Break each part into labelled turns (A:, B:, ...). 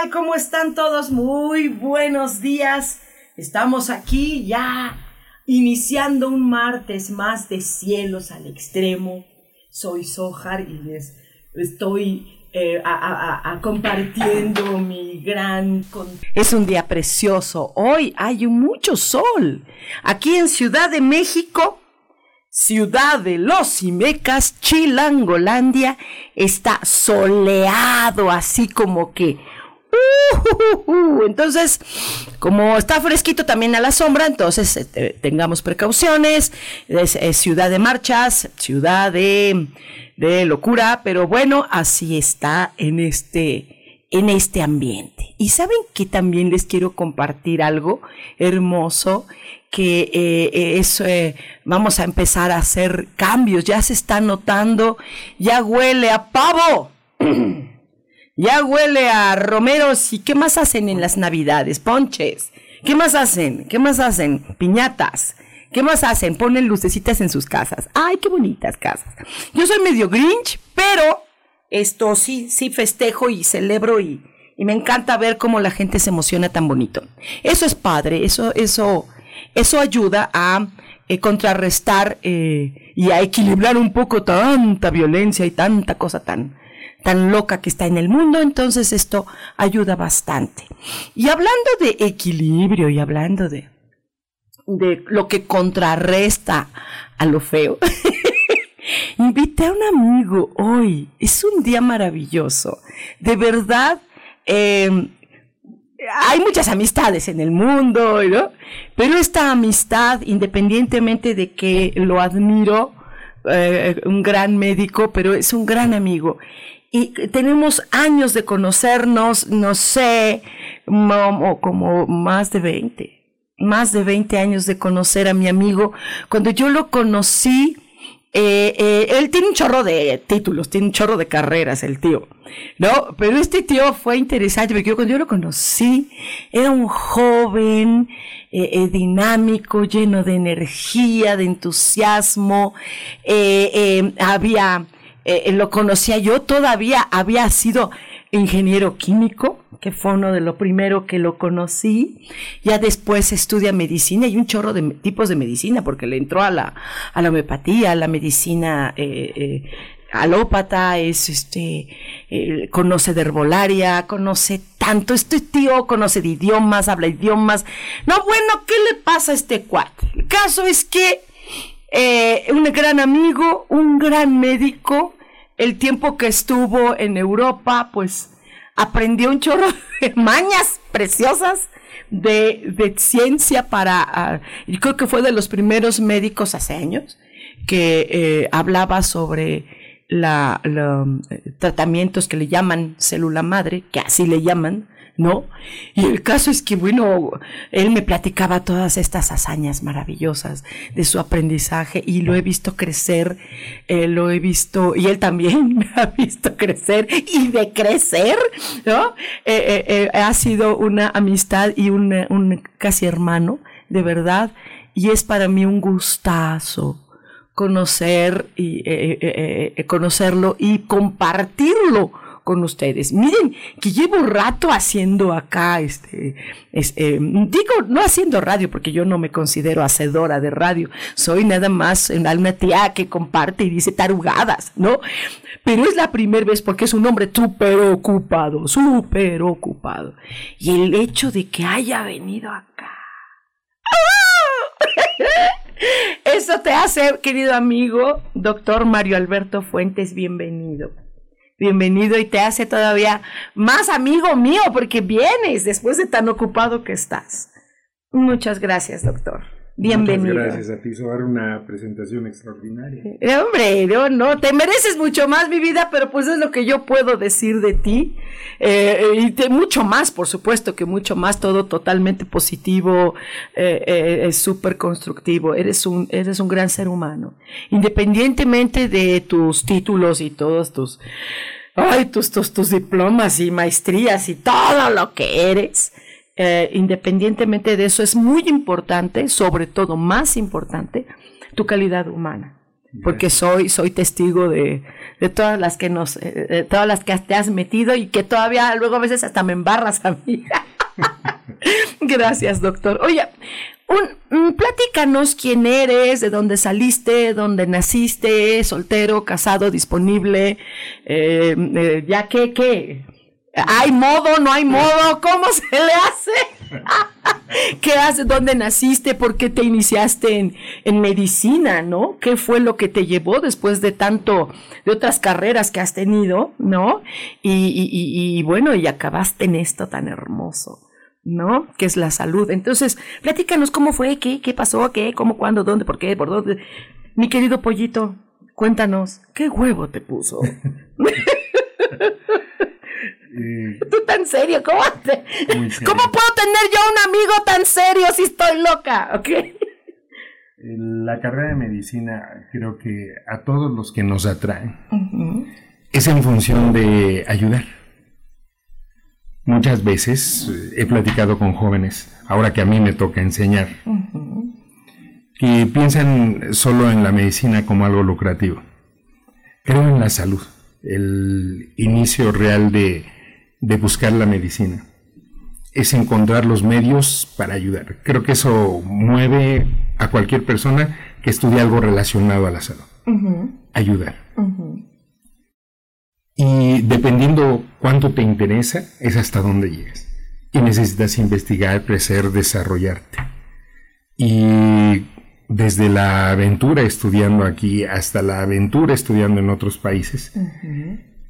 A: Tal? ¿Cómo están todos? Muy buenos días. Estamos aquí ya iniciando un martes más de cielos al extremo. Soy Sojar y les estoy eh, compartiendo mi gran... Es un día precioso. Hoy hay mucho sol. Aquí en Ciudad de México, ciudad de los Imecas, Chilangolandia, está soleado, así como que Uh, entonces, como está fresquito también a la sombra, entonces este, tengamos precauciones. Es, ciudad de marchas, ciudad de, de, locura, pero bueno, así está en este, en este ambiente. Y saben que también les quiero compartir algo hermoso que eh, es, eh, vamos a empezar a hacer cambios, ya se está notando, ya huele a pavo. Ya huele a romeros. ¿Y qué más hacen en las navidades? Ponches. ¿Qué más hacen? ¿Qué más hacen? Piñatas. ¿Qué más hacen? Ponen lucecitas en sus casas. ¡Ay, qué bonitas casas! Yo soy medio grinch, pero esto sí, sí festejo y celebro y, y me encanta ver cómo la gente se emociona tan bonito. Eso es padre, eso, eso, eso ayuda a eh, contrarrestar eh, y a equilibrar un poco tanta violencia y tanta cosa tan, tan loca que está en el mundo, entonces esto ayuda bastante. Y hablando de equilibrio y hablando de, de lo que contrarresta a lo feo, invité a un amigo hoy. Es un día maravilloso. De verdad, em, hay muchas amistades en el mundo, ¿no? Pero esta amistad, independientemente de que lo admiro, eh, un gran médico, pero es un gran amigo y tenemos años de conocernos, no sé, como más de 20, más de 20 años de conocer a mi amigo. Cuando yo lo conocí, eh, eh, él tiene un chorro de títulos, tiene un chorro de carreras, el tío, ¿no? Pero este tío fue interesante porque cuando yo lo conocí, era un joven, eh, dinámico, lleno de energía, de entusiasmo, había eh, eh, lo conocía yo, todavía había sido ingeniero químico, que fue uno de lo primero que lo conocí. Ya después estudia medicina y un chorro de tipos de medicina, porque le entró a la, a la homeopatía, a la medicina eh, alópata, es este, conoce de herbolaria, conoce tanto. Este tío conoce de idiomas, habla idiomas. No, bueno, ¿qué le pasa a este cuate? El caso es que un gran amigo, un gran médico, el tiempo que estuvo en Europa, pues aprendió un chorro de mañas preciosas de, de ciencia para, uh, yo creo que fue de los primeros médicos hace años que eh, hablaba sobre la, los eh, tratamientos que le llaman célula madre, que así le llaman, ¿no? Y el caso es que, bueno, él me platicaba todas estas hazañas maravillosas de su aprendizaje y lo he visto crecer, eh, lo he visto, y él también ha visto crecer y de crecer, ¿no? Eh, eh, ha sido una amistad y un, un casi hermano, de verdad, y es para mí un gustazo conocer y conocerlo y compartirlo con ustedes. Miren que llevo rato haciendo acá, este, eh, digo, no haciendo radio porque yo no me considero hacedora de radio, soy nada más una tía que comparte y dice tarugadas, ¿no? Pero es la primera vez porque es un hombre súper ocupado, súper ocupado. Y el hecho de que haya venido acá. Eso te hace, querido amigo, doctor Mario Alberto Fuentes, bienvenido bienvenido y te hace todavía más amigo mío porque vienes después de tan ocupado que estás. Muchas gracias, doctor. Bienvenido.
B: Muchas gracias a ti, Sobar, una presentación extraordinaria.
A: Eh, hombre, no, no, te mereces mucho más, mi vida, pero pues es lo que yo puedo decir de ti. Eh, y de mucho más, por supuesto, que mucho más, todo totalmente positivo, eh, es súper constructivo. Eres un, eres un gran ser humano. Independientemente de tus títulos y todos tus, ay, tus, tus, tus diplomas y maestrías y todo lo que eres eh, independientemente de eso, es muy importante, sobre todo más importante, tu calidad humana. Porque soy, soy testigo de, de todas las que nos, eh, todas las que te has metido y que todavía luego a veces hasta me embarras a mí. Gracias, doctor. Oye, un, platícanos quién eres, de dónde saliste, dónde naciste, soltero, casado, disponible, eh, ya que, ¿qué? ¿Hay modo? ¿No hay modo? ¿Cómo se le hace? ¿Qué haces? ¿Dónde naciste? ¿Por qué te iniciaste en, medicina? ¿No? ¿Qué fue lo que te llevó después de tanto, de otras carreras que has tenido? ¿No? Y, bueno, y acabaste en esto tan hermoso. ¿no? Que es la salud. Entonces, platícanos cómo fue, qué, qué pasó, qué, cómo, cuándo, dónde, por qué, por dónde. Mi querido pollito, cuéntanos, ¿qué huevo te puso? Tú tan serio, ¿cómo, ¿cómo puedo tener yo un amigo tan serio si estoy loca? ¿Ok?
B: La carrera de medicina creo que a todos los que nos atraen es en función de ayudar. Muchas veces eh, he platicado con jóvenes, ahora que a mí me toca enseñar, que piensan solo en la medicina como algo lucrativo. Creo en la salud, el inicio real de de buscar la medicina. Es encontrar los medios para ayudar. Creo que eso mueve a cualquier persona que estudie algo relacionado a la salud. Ayudar. Y dependiendo cuánto te interesa, es hasta dónde llegas. Y necesitas investigar, crecer, desarrollarte. Y desde la aventura estudiando aquí hasta la aventura estudiando en otros países,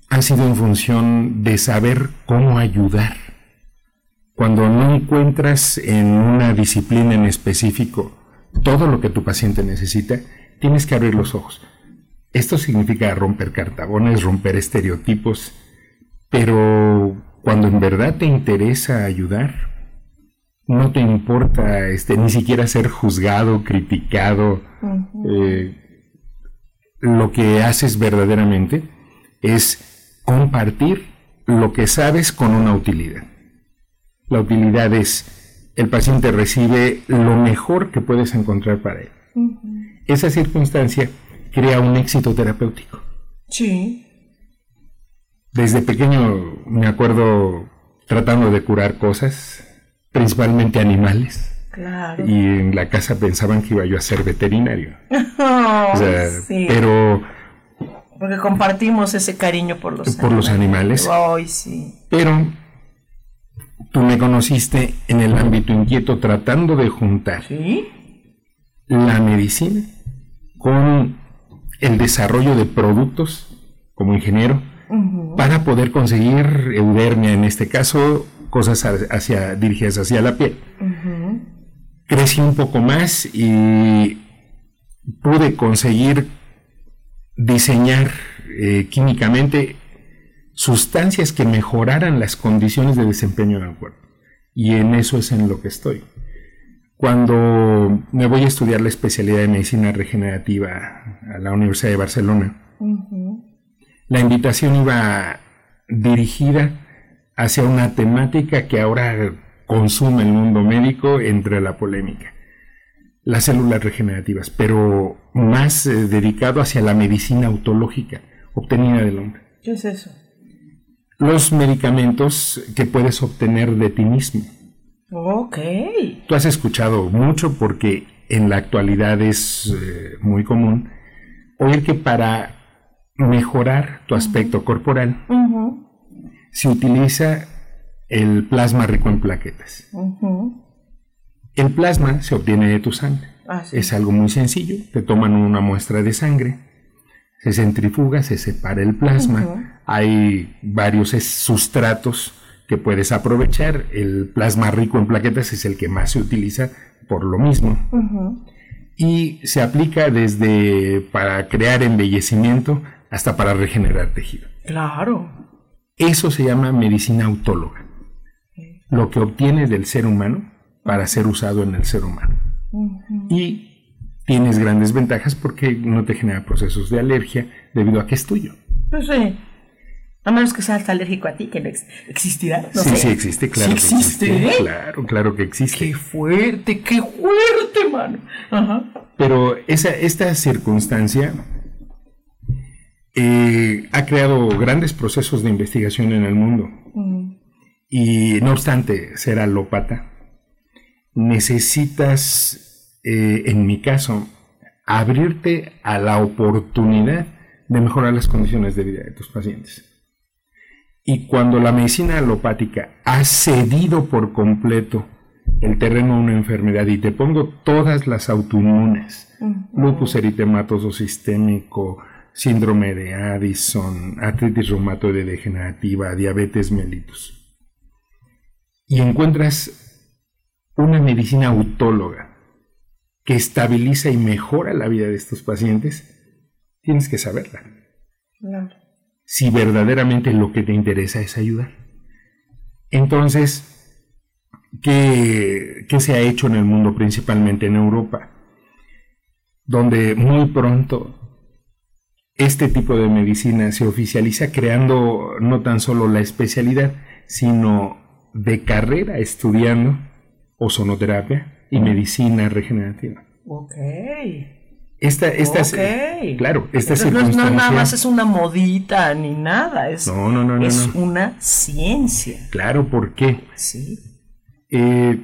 B: ha sido en función de saber cómo ayudar. Cuando no encuentras en una disciplina en específico todo lo que tu paciente necesita, tienes que abrir los ojos. Esto significa romper cartabones, romper estereotipos, pero cuando en verdad te interesa ayudar, no te importa este, ni siquiera ser juzgado, criticado. Eh, lo que haces verdaderamente es compartir lo que sabes con una utilidad. La utilidad es, el paciente recibe lo mejor que puedes encontrar para él. Esa circunstancia crea un éxito terapéutico.
A: Sí.
B: Desde pequeño me acuerdo tratando de curar cosas, principalmente animales.
A: Claro.
B: Y en la casa pensaban que iba yo a ser veterinario. Pero
A: porque compartimos ese cariño por los
B: por los animales.
A: sí.
B: Pero tú me conociste en el ámbito inquieto tratando de juntar la medicina con el desarrollo de productos como ingeniero para poder conseguir eudermia, en este caso, cosas hacia, dirigidas hacia la piel. Crecí un poco más y pude conseguir diseñar eh, químicamente sustancias que mejoraran las condiciones de desempeño del cuerpo. Y en eso es en lo que estoy. Cuando me voy a estudiar la especialidad de medicina regenerativa a la Universidad de Barcelona, la invitación iba dirigida hacia una temática que ahora consume el mundo médico entre la polémica las células regenerativas, pero más eh, dedicado hacia la medicina autológica obtenida del hombre.
A: ¿Qué es eso?
B: los medicamentos que puedes obtener de ti mismo.
A: Ok.
B: Tú has escuchado mucho porque en la actualidad es eh, muy común oír que para mejorar tu aspecto corporal se utiliza el plasma rico en plaquetas. El plasma se obtiene de tu sangre.
A: Ah, sí.
B: Es algo muy sencillo. Te toman una muestra de sangre, se centrifuga, se separa el plasma. Hay varios sustratos que puedes aprovechar. El plasma rico en plaquetas es el que más se utiliza por lo mismo. Y se aplica desde para crear embellecimiento hasta para regenerar tejido.
A: Claro.
B: Eso se llama medicina autóloga. Lo que obtiene del ser humano para ser usado en el ser humano. Y tienes grandes ventajas porque no te genera procesos de alergia debido a que es tuyo.
A: Pues sí. A menos que seas alérgico a ti, que no ex- existirá. No
B: sí,
A: sé.
B: sí existe, claro
A: Sí
B: que
A: existe,
B: existe.
A: ¿eh?
B: Claro, claro que existe.
A: Qué fuerte, qué fuerte, mano. Ajá.
B: Pero esa, esta circunstancia eh, ha creado grandes procesos de investigación en el mundo. Y no obstante ser alópata, necesitas, eh, en mi caso, abrirte a la oportunidad de mejorar las condiciones de vida de tus pacientes. Y cuando la medicina alopática ha cedido por completo el terreno a una enfermedad, y te pongo todas las autoinmunes, lupus eritematoso sistémico, síndrome de Addison, artritis reumatoide degenerativa, diabetes mellitus, y encuentras una medicina autóloga que estabiliza y mejora la vida de estos pacientes, tienes que saberla si verdaderamente lo que te interesa es ayudar. Entonces, ¿qué, qué se ha hecho en el mundo, principalmente en Europa? Donde muy pronto este tipo de medicina se oficializa creando no tan solo la especialidad, sino de carrera estudiando ozonoterapia y medicina regenerativa.
A: Ok.
B: Esta, esta,
A: Ok.
B: claro, esta
A: no, es- nada más es una modita ni nada. Es,
B: No, no, no, no,
A: es
B: no.
A: una ciencia.
B: Claro, ¿por qué?
A: Sí.
B: Eh,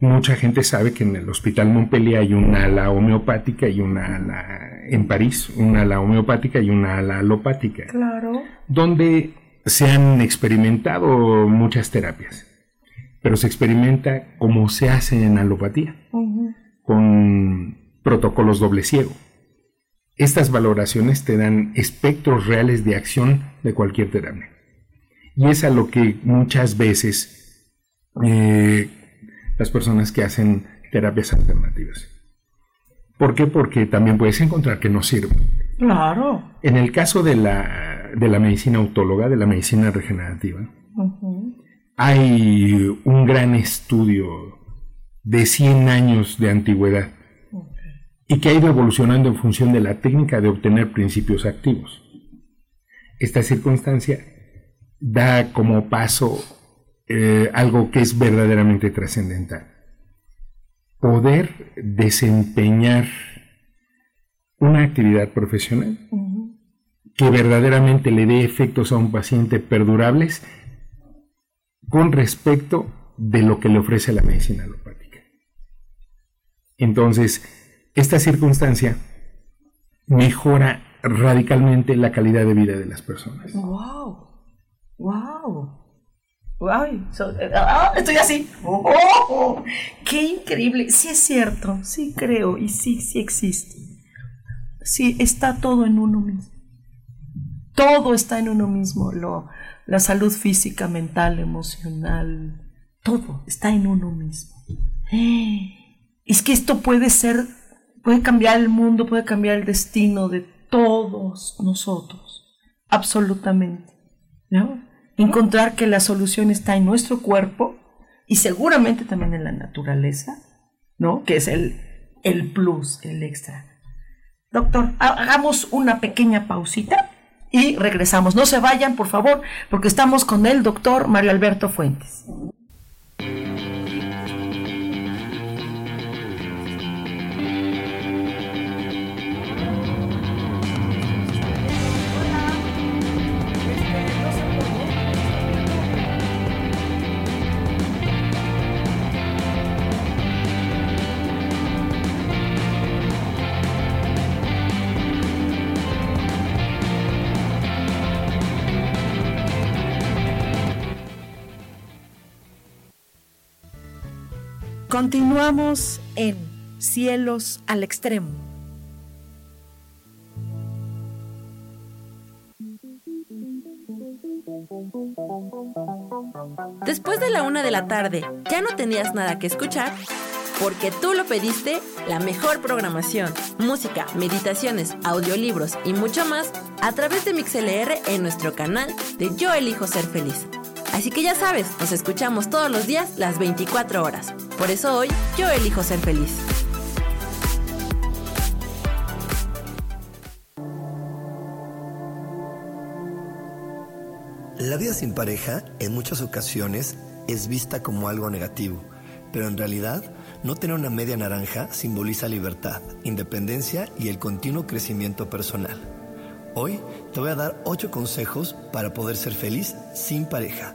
B: mucha gente sabe que en el Hospital Montpellier hay una ala homeopática y una ala en París, una ala homeopática y una ala alopática,
A: Claro.
B: donde se han experimentado muchas terapias, pero se experimenta como se hace en alopatía, con protocolos doble ciego. Estas valoraciones te dan espectros reales de acción de cualquier terapia. Y es a lo que muchas veces eh, las personas que hacen terapias alternativas. ¿Por qué? Porque también puedes encontrar que no sirven.
A: Claro.
B: En el caso de la, de la medicina autóloga, de la medicina regenerativa, hay un gran estudio de 100 años de antigüedad y que ha ido evolucionando en función de la técnica de obtener principios activos. Esta circunstancia da como paso eh, algo que es verdaderamente trascendental. Poder desempeñar una actividad profesional que verdaderamente le dé efectos a un paciente perdurables con respecto de lo que le ofrece la medicina alopática. Entonces, esta circunstancia mejora radicalmente la calidad de vida de las personas.
A: Wow. Wow. Ay, so- ah, estoy así. Oh, oh, qué increíble. Sí es cierto, sí creo y sí, sí existe. Sí, está todo en uno mismo. Todo está en uno mismo. Lo, la salud física, mental, emocional, todo está en uno mismo. Es que esto puede ser, puede cambiar el mundo, puede cambiar el destino de todos nosotros. Absolutamente. ¿No? Encontrar que la solución está en nuestro cuerpo y seguramente también en la naturaleza, ¿no? Que es el, el plus, el extra. Doctor, ha- hagamos una pequeña pausita y regresamos. No se vayan, por favor, porque estamos con el doctor Mario Alberto Fuentes. Continuamos en Cielos al Extremo.
C: Después de la una de la tarde, ¿ya no tenías nada que escuchar? Porque tú lo pediste, la mejor programación, música, meditaciones, audiolibros y mucho más a través de MixLR en nuestro canal de Yo Elijo Ser Feliz. Así que ya sabes, nos escuchamos todos los días las 24 horas. Por eso hoy yo elijo ser feliz.
D: La vida sin pareja en muchas ocasiones es vista como algo negativo, pero en realidad no tener una media naranja simboliza libertad, independencia y el continuo crecimiento personal. Hoy te voy a dar 8 consejos para poder ser feliz sin pareja.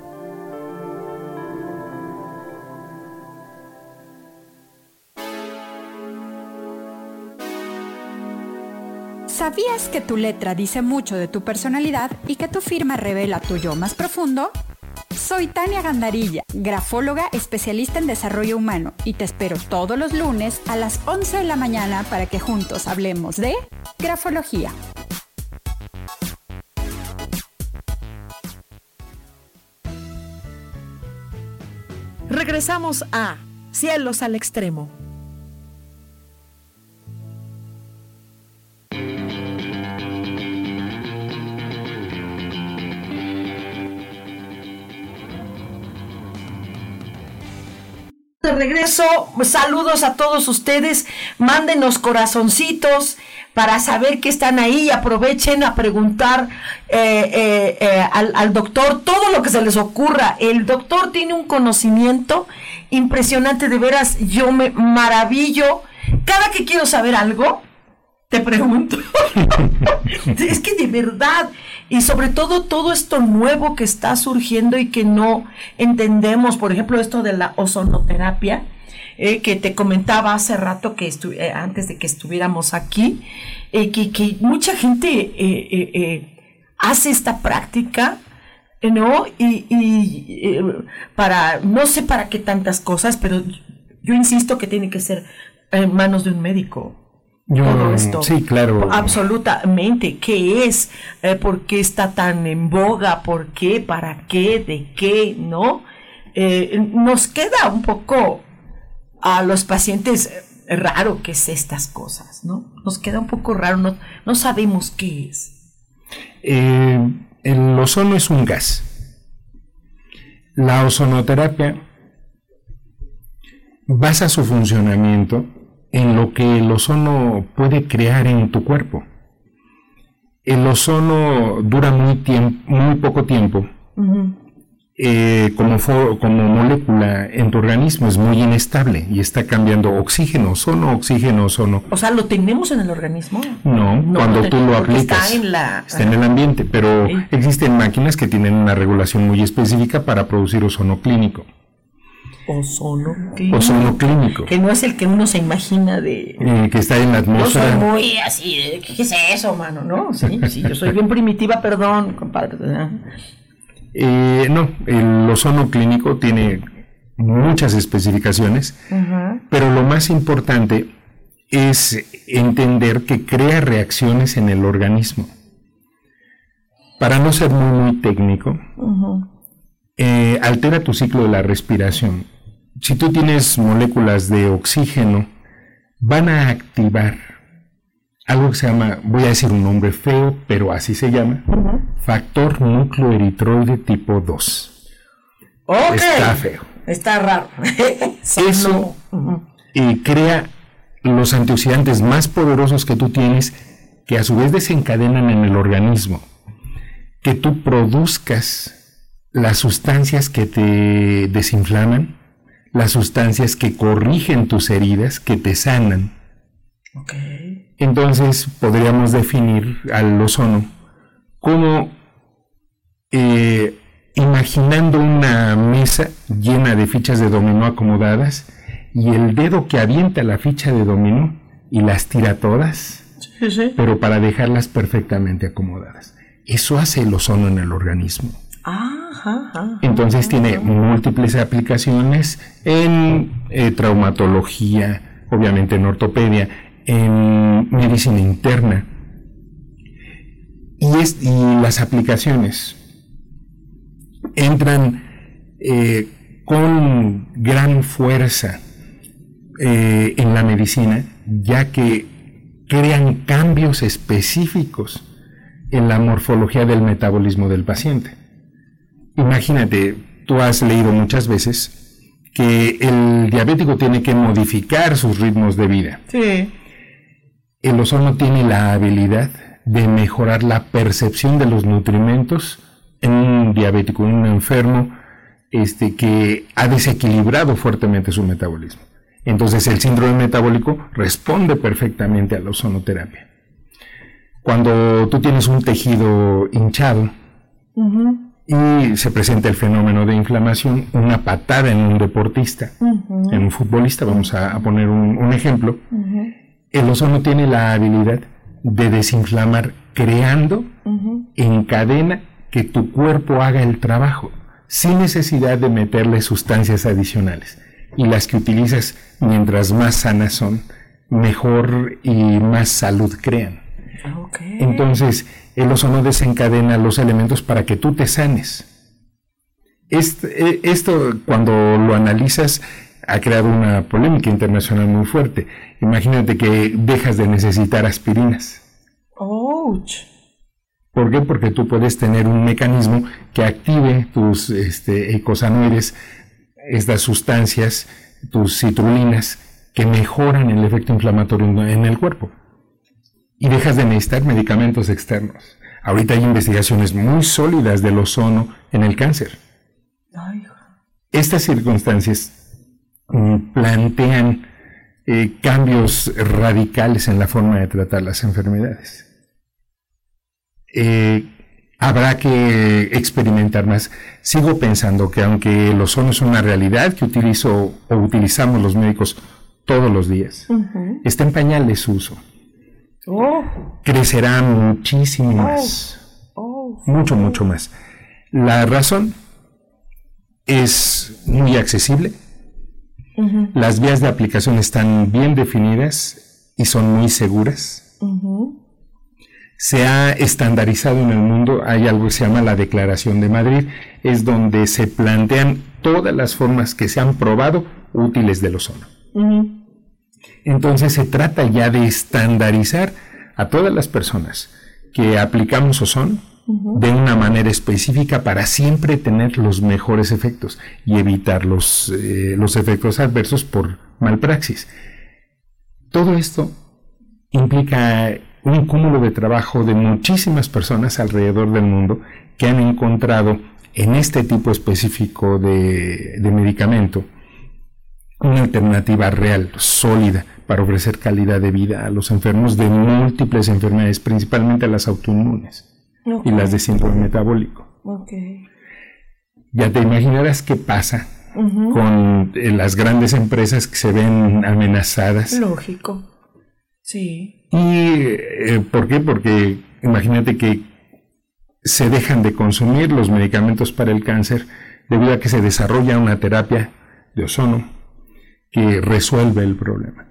E: ¿Sabías que tu letra dice mucho de tu personalidad y que tu firma revela tu yo más profundo? Soy Tania Gandarilla, grafóloga especialista en desarrollo humano y te espero todos los lunes a las 11 de la mañana para que juntos hablemos de grafología.
A: Regresamos a Cielos al Extremo. De regreso, saludos a todos ustedes, mándenos corazoncitos para saber que están ahí, aprovechen a preguntar eh, eh, eh, al, al doctor todo lo que se les ocurra. El doctor tiene un conocimiento impresionante, de veras, yo me maravillo. Cada que quiero saber algo, te pregunto. es que de verdad, y sobre todo todo esto nuevo que está surgiendo y que no entendemos, por ejemplo, esto de la ozonoterapia, eh, que te comentaba hace rato que eh, antes de que estuviéramos aquí, eh, que, mucha gente hace esta práctica. ¿No? Y, y para, no sé para qué tantas cosas, pero yo insisto que tiene que ser en manos de un médico todo esto.
B: Sí, claro.
A: Absolutamente. ¿Qué es? Eh, ¿Por qué está tan en boga? ¿Por qué? ¿Para qué? ¿De qué? ¿No? Eh, nos queda un poco a los pacientes raro que es estas cosas, ¿no? Nos queda un poco raro, no, no sabemos qué es.
B: Eh, el ozono es un gas. La ozonoterapia basa su funcionamiento en lo que el ozono puede crear en tu cuerpo. El ozono dura muy, tiempo, muy poco tiempo. Eh, como, como molécula en tu organismo es muy inestable y está cambiando oxígeno, ozono, oxígeno, ozono.
A: O sea, ¿lo tenemos en el organismo?
B: No, cuando tú lo aplicas.
A: Está en, la,
B: está en el ambiente, pero existen máquinas que tienen una regulación muy específica para producir ozono clínico
A: ozono
B: clínico. clínico.
A: Que no es el que uno se imagina de...
B: Eh, que está en la atmósfera.
A: Yo soy muy así, ¿qué es eso, mano? ¿No? Sí, sí, yo soy bien primitiva, perdón, compadre.
B: Eh, no, el ozono clínico tiene muchas especificaciones, pero lo más importante es entender que crea reacciones en el organismo. Para no ser muy, muy técnico, eh, altera tu ciclo de la respiración. Si tú tienes moléculas de oxígeno, van a activar algo que se llama, voy a decir un nombre feo, pero así se llama, factor factor eritroide tipo 2.
A: Está feo. Está raro.
B: Eso crea los antioxidantes más poderosos que tú tienes, que a su vez desencadenan en el organismo que tú produzcas las sustancias que te desinflaman, las sustancias que corrigen tus heridas, que te sanan. Entonces podríamos definir al ozono como eh, imaginando una mesa llena de fichas de dominó acomodadas y el dedo que avienta la ficha de dominó y las tira todas, pero para dejarlas perfectamente acomodadas. Eso hace el ozono en el organismo. Entonces tiene múltiples aplicaciones en eh, traumatología, obviamente en ortopedia, en medicina interna. Y, es, y las aplicaciones entran eh, con gran fuerza eh, en la medicina, ya que crean cambios específicos en la morfología del metabolismo del paciente. Imagínate, tú has leído muchas veces que el diabético tiene que modificar sus ritmos de vida.
A: Sí.
B: El ozono tiene la habilidad de mejorar la percepción de los nutrimentos en un diabético, en un enfermo este, que ha desequilibrado fuertemente su metabolismo. Entonces el síndrome metabólico responde perfectamente a la ozonoterapia. Cuando tú tienes un tejido hinchado y se presenta el fenómeno de inflamación, una patada en un deportista, en un futbolista, vamos a, poner un, ejemplo, el ozono tiene la habilidad de desinflamar creando en cadena que tu cuerpo haga el trabajo sin necesidad de meterle sustancias adicionales. Y las que utilizas mientras más sanas son, mejor y más salud crean. Entonces, el ozono desencadena los elementos para que tú te sanes. E, esto, cuando lo analizas, ha creado una polémica internacional muy fuerte. Imagínate que dejas de necesitar aspirinas. ¿Por qué? Porque tú puedes tener un mecanismo que active tus este, ecosanoides, estas sustancias, tus citrulinas, que mejoran el efecto inflamatorio en el cuerpo y dejas de necesitar medicamentos externos. Ahorita hay investigaciones muy sólidas del ozono en el cáncer. Estas circunstancias mm, plantean eh, cambios radicales en la forma de tratar las enfermedades. Eh, habrá que experimentar más. Sigo pensando que aunque el ozono es una realidad que utilizo o utilizamos los médicos todos los días, está en pañales su uso. Oh. Crecerá muchísimo oh. más. Oh. Mucho, mucho más. La razón es muy accesible. Las vías de aplicación están bien definidas y son muy seguras. Se ha estandarizado en el mundo, hay algo que se llama la Declaración de Madrid, es donde se plantean todas las formas que se han probado útiles del ozono. Entonces se trata ya de estandarizar a todas las personas que aplicamos ozono de una manera específica para siempre tener los mejores efectos y evitar los, eh, los efectos adversos por malpraxis. Todo esto implica un cúmulo de trabajo de muchísimas personas alrededor del mundo que han encontrado en este tipo específico de medicamento una alternativa real, sólida, para ofrecer calidad de vida a los enfermos de múltiples enfermedades, principalmente a las autoinmunes y las de síndrome metabólico. Ya te imaginarás qué pasa con eh, las grandes empresas que se ven amenazadas.
A: Lógico. Sí.
B: ¿Y eh, por qué? Porque imagínate que se dejan de consumir los medicamentos para el cáncer debido a que se desarrolla una terapia de ozono que resuelve el problema,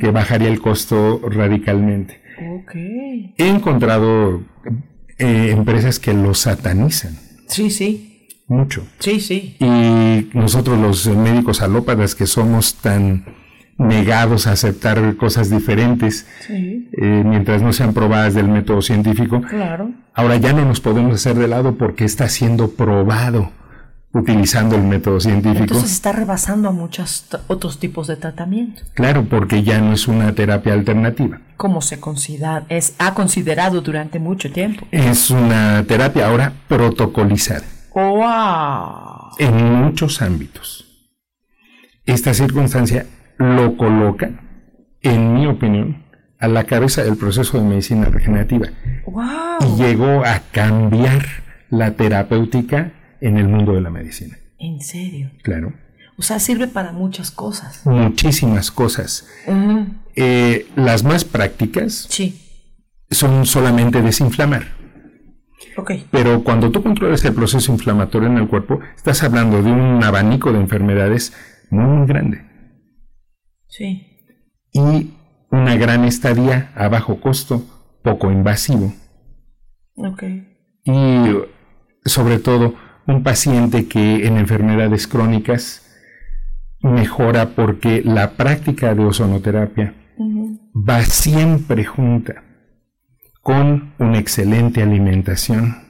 B: que bajaría el costo radicalmente. He encontrado eh, empresas que lo satanizan.
A: Sí, sí.
B: Mucho.
A: Sí, sí.
B: Y nosotros los médicos alópatas que somos tan negados a aceptar cosas diferentes eh, mientras no sean probadas del método científico.
A: Claro.
B: Ahora ya no nos podemos hacer de lado porque está siendo probado utilizando el método científico.
A: Entonces está rebasando a muchos otros tipos de tratamiento.
B: Claro, porque ya no es una terapia alternativa.
A: Como se considera, es, ha considerado durante mucho tiempo.
B: Es una terapia ahora protocolizada.
A: ¡Wow!
B: En muchos ámbitos. esta circunstancia lo coloca, en mi opinión, a la cabeza del proceso de medicina regenerativa. Y llegó a cambiar la terapéutica en el mundo de la medicina.
A: ¿En serio?
B: Claro.
A: O sea, sirve para muchas cosas.
B: Muchísimas cosas. Eh, las más prácticas
A: sí.
B: son solamente desinflamar.
A: Okay.
B: Pero cuando tú controlas el proceso inflamatorio en el cuerpo, estás hablando de un abanico de enfermedades muy, muy grande.
A: Sí.
B: Y una gran estadía a bajo costo, poco invasivo.
A: Ok.
B: Y sobre todo un paciente que en enfermedades crónicas mejora porque la práctica de ozonoterapia va siempre junta con una excelente alimentación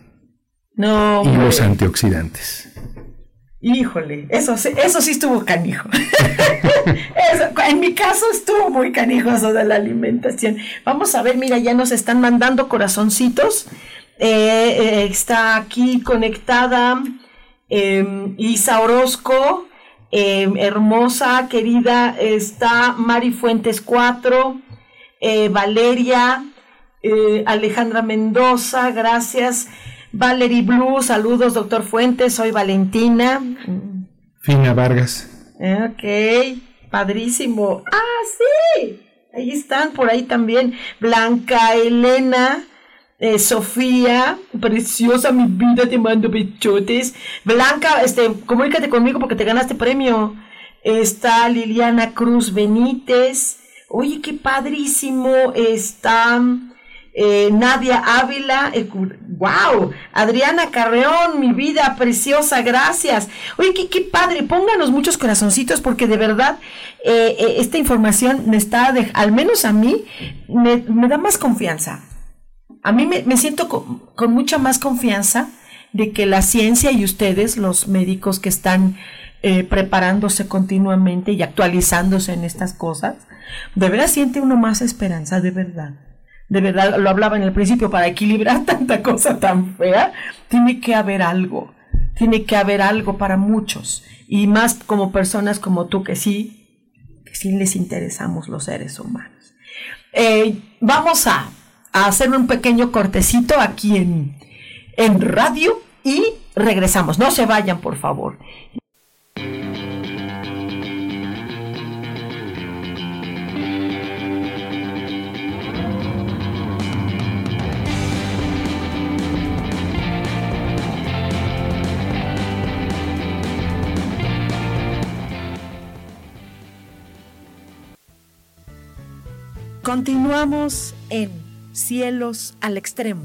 A: no,
B: y los antioxidantes.
A: Híjole, eso, eso sí estuvo canijo. en mi caso estuvo muy canijo eso de la alimentación. Vamos a ver, mira, ya nos están mandando corazoncitos. Eh, eh, está aquí conectada em, Isa Orozco, em, hermosa, querida. Está Mari Fuentes 4, eh, Valeria, Alejandra Mendoza, gracias. Valerie Blue, saludos, doctor Fuentes, soy Valentina.
B: Fina Vargas.
A: Ok, padrísimo. Ah, sí, ahí están, por ahí también. Blanca, Elena, eh, Sofía, preciosa mi vida, te mando bechotes. Blanca, este, comunícate conmigo porque te ganaste premio. Está Liliana Cruz Benítez. Oye, qué padrísimo. Está eh, Nadia Ávila, wow, Adriana Carreón, mi vida preciosa, gracias. Oye, qué, padre, pónganos muchos corazoncitos porque de verdad eh, eh, esta información me está, de, al menos a mí, me, da más confianza. A mí me, siento con, mucha más confianza de que la ciencia y ustedes, los médicos que están preparándose continuamente y actualizándose en estas cosas, de verdad siente uno más esperanza, de verdad de verdad lo hablaba en el principio, para equilibrar tanta cosa tan fea, tiene que haber algo, tiene que haber algo para muchos, y más como personas como tú que sí, que sí les interesamos los seres humanos. Eh, vamos a, a, hacer un pequeño cortecito aquí en, en radio y regresamos. No se vayan, por favor. Continuamos en Cielos al Extremo.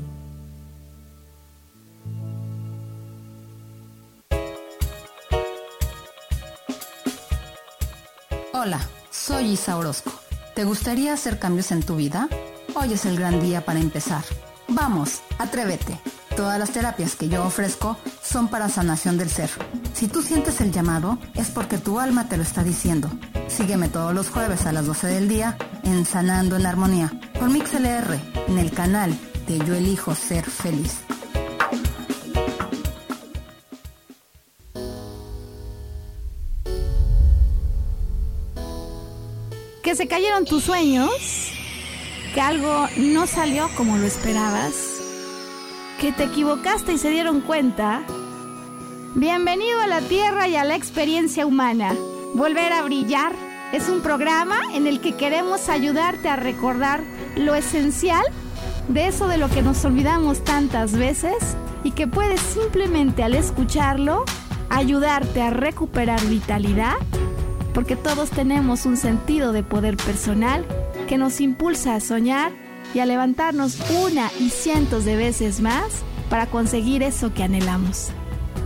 F: Hola, soy Isa Orozco. ¿Te gustaría hacer cambios en tu vida? Hoy es el gran día para empezar. Vamos, atrévete. Todas las terapias que yo ofrezco son para sanación del ser. Si tú sientes el llamado, es porque tu alma te lo está diciendo. Sígueme todos los jueves a las 12 del día en Sanando en Armonía por MixLR en el canal de Yo Elijo Ser Feliz.
G: Que se cayeron tus sueños, que algo no salió como lo esperabas que te equivocaste y se dieron cuenta? Bienvenido a la Tierra y a la experiencia humana. Volver a brillar es un programa en el que queremos ayudarte a recordar lo esencial de eso de lo que nos olvidamos tantas veces y que puedes simplemente al escucharlo ayudarte a recuperar vitalidad, porque todos tenemos un sentido de poder personal que nos impulsa a soñar y a levantarnos una y cientos de veces más para conseguir eso que anhelamos.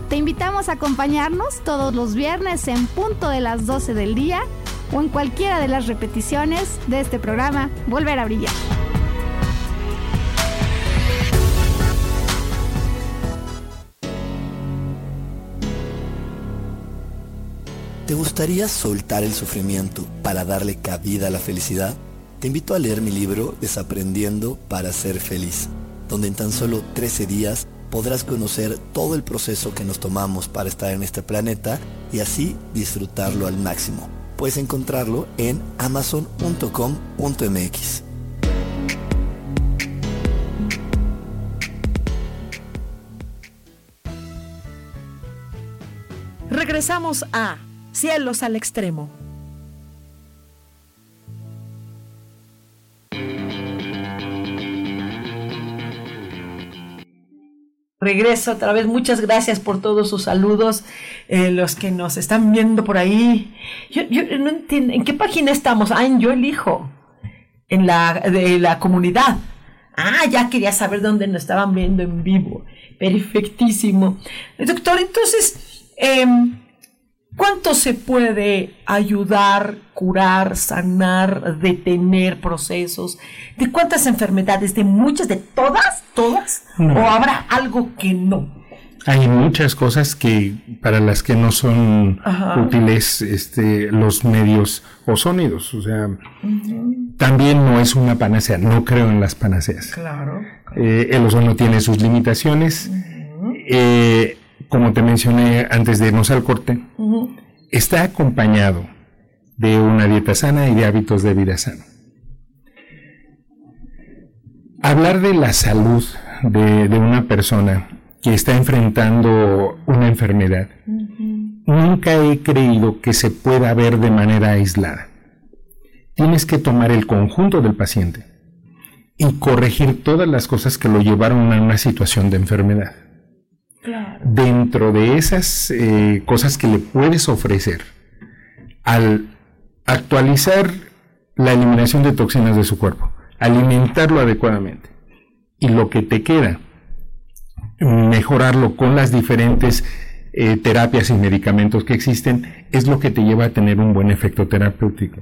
G: Te invitamos a acompañarnos todos los viernes en punto de las 12 del día o en cualquiera de las repeticiones de este programa Volver a Brillar.
D: ¿Te gustaría soltar el sufrimiento para darle cabida a la felicidad? Te invito a leer mi libro Desaprendiendo para ser feliz, donde en tan solo 13 días podrás conocer todo el proceso que nos tomamos para estar en este planeta y así disfrutarlo al máximo. Puedes encontrarlo en amazon.com.mx.
A: Regresamos a Cielos al Extremo. Regreso otra vez. Muchas gracias por todos sus saludos. Eh, los que nos están viendo por ahí. Yo, no entiendo. ¿En qué página estamos? Ah, en Yo Elijo. En la de la comunidad. Ah, ya quería saber dónde nos estaban viendo en vivo. Perfectísimo. Doctor, entonces, em, ¿cuánto se puede ayudar, curar, sanar, detener procesos? ¿De cuántas enfermedades? ¿De muchas? ¿De todas? ¿Todas? ¿O habrá algo que no?
B: Hay muchas cosas que para las que no son útiles este, los medios o sonidos. O sea, también no es una panacea. No creo en las panaceas.
A: Claro.
B: Eh, el ozono tiene sus limitaciones. Eh, como te mencioné antes de irnos al corte, está acompañado de una dieta sana y de hábitos de vida sana. Hablar de la salud de, una persona que está enfrentando una enfermedad, nunca he creído que se pueda ver de manera aislada. Tienes que tomar el conjunto del paciente y corregir todas las cosas que lo llevaron a una situación de enfermedad. Dentro de esas eh, cosas que le puedes ofrecer, al actualizar la eliminación de toxinas de su cuerpo, alimentarlo adecuadamente y lo que te queda, mejorarlo con las diferentes eh, terapias y medicamentos que existen, es lo que te lleva a tener un buen efecto terapéutico.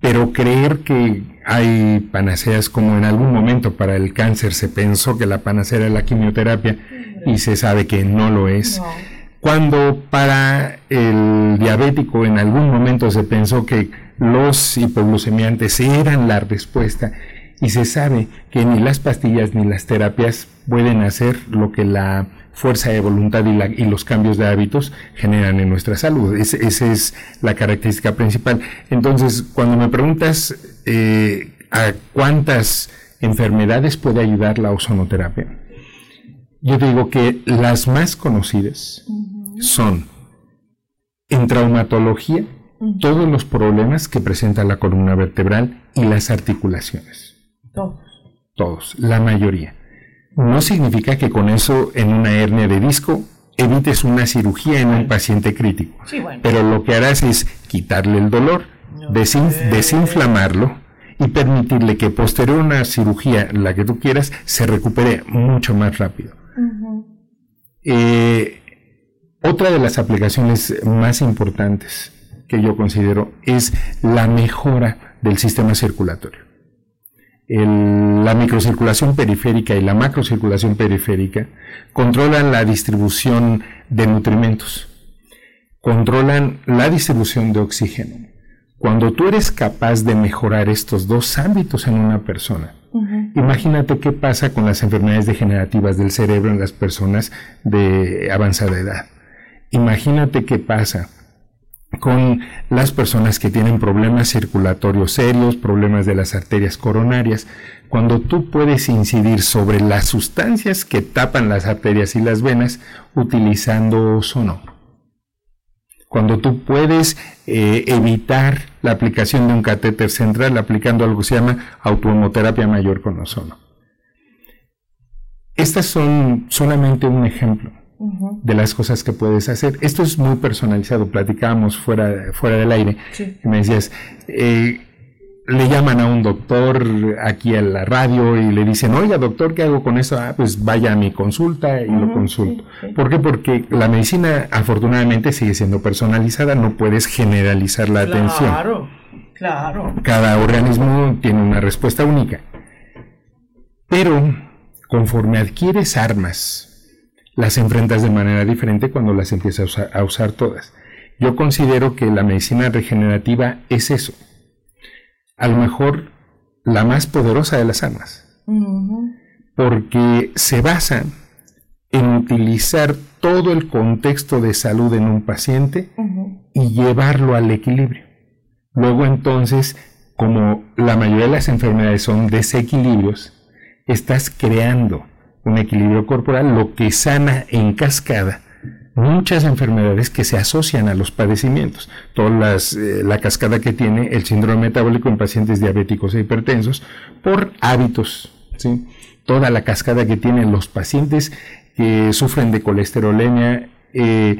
B: Pero creer que hay panaceas como en algún momento para el cáncer se pensó que la panacea era la quimioterapia y se sabe que no lo es. Cuando para el diabético en algún momento se pensó que los hipoglucemiantes eran la respuesta y se sabe que ni las pastillas ni las terapias pueden hacer lo que la fuerza de voluntad y, los cambios de hábitos generan en nuestra salud. esa es la característica principal. Entonces, cuando me preguntas eh, a cuántas enfermedades puede ayudar la ozonoterapia, yo digo que las más conocidas son en traumatología, todos los problemas que presenta la columna vertebral y las articulaciones.
A: Todos.
B: Todos, la mayoría. No significa que con eso en una hernia de disco evites una cirugía en un paciente crítico. Pero lo que harás es quitarle el dolor, desinflamarlo y permitirle que posterior a una cirugía, la que tú quieras, se recupere mucho más rápido. Eh, otra de las aplicaciones más importantes que yo considero es la mejora del sistema circulatorio la microcirculación periférica y la macrocirculación periférica controlan la distribución de nutrimentos, controlan la distribución de oxígeno. Cuando tú eres capaz de mejorar estos dos ámbitos en una persona, imagínate qué pasa con las enfermedades degenerativas del cerebro en las personas de avanzada edad. Imagínate qué pasa con las personas que tienen problemas circulatorios serios, problemas de las arterias coronarias, cuando tú puedes incidir sobre las sustancias que tapan las arterias y las venas utilizando ozono. Cuando tú puedes eh, evitar la aplicación de un catéter central aplicando algo que se llama autohemoterapia mayor con ozono. Estas son solamente un ejemplo de las cosas que puedes hacer. Esto es muy personalizado, platicábamos fuera, fuera del aire. me decías, eh, le llaman a un doctor aquí a la radio y le dicen, oiga doctor, ¿qué hago con eso? Ah, pues vaya a mi consulta y lo consulto. ¿Por qué? Porque la medicina afortunadamente sigue siendo personalizada, no puedes generalizar la atención.
A: Claro, claro.
B: Cada organismo tiene una respuesta única. Pero conforme adquieres armas las enfrentas de manera diferente cuando las empiezas a usar, todas. Yo considero que la medicina regenerativa es eso. A lo mejor la más poderosa de las armas. Porque se basa en utilizar todo el contexto de salud en un paciente y llevarlo al equilibrio. Luego entonces, como la mayoría de las enfermedades son desequilibrios, estás creando un equilibrio corporal, lo que sana en cascada muchas enfermedades que se asocian a los padecimientos. Toda eh, la cascada que tiene el síndrome metabólico en pacientes diabéticos e hipertensos por hábitos. ¿sí? Toda la cascada que tienen los pacientes que sufren de colesterolemia eh,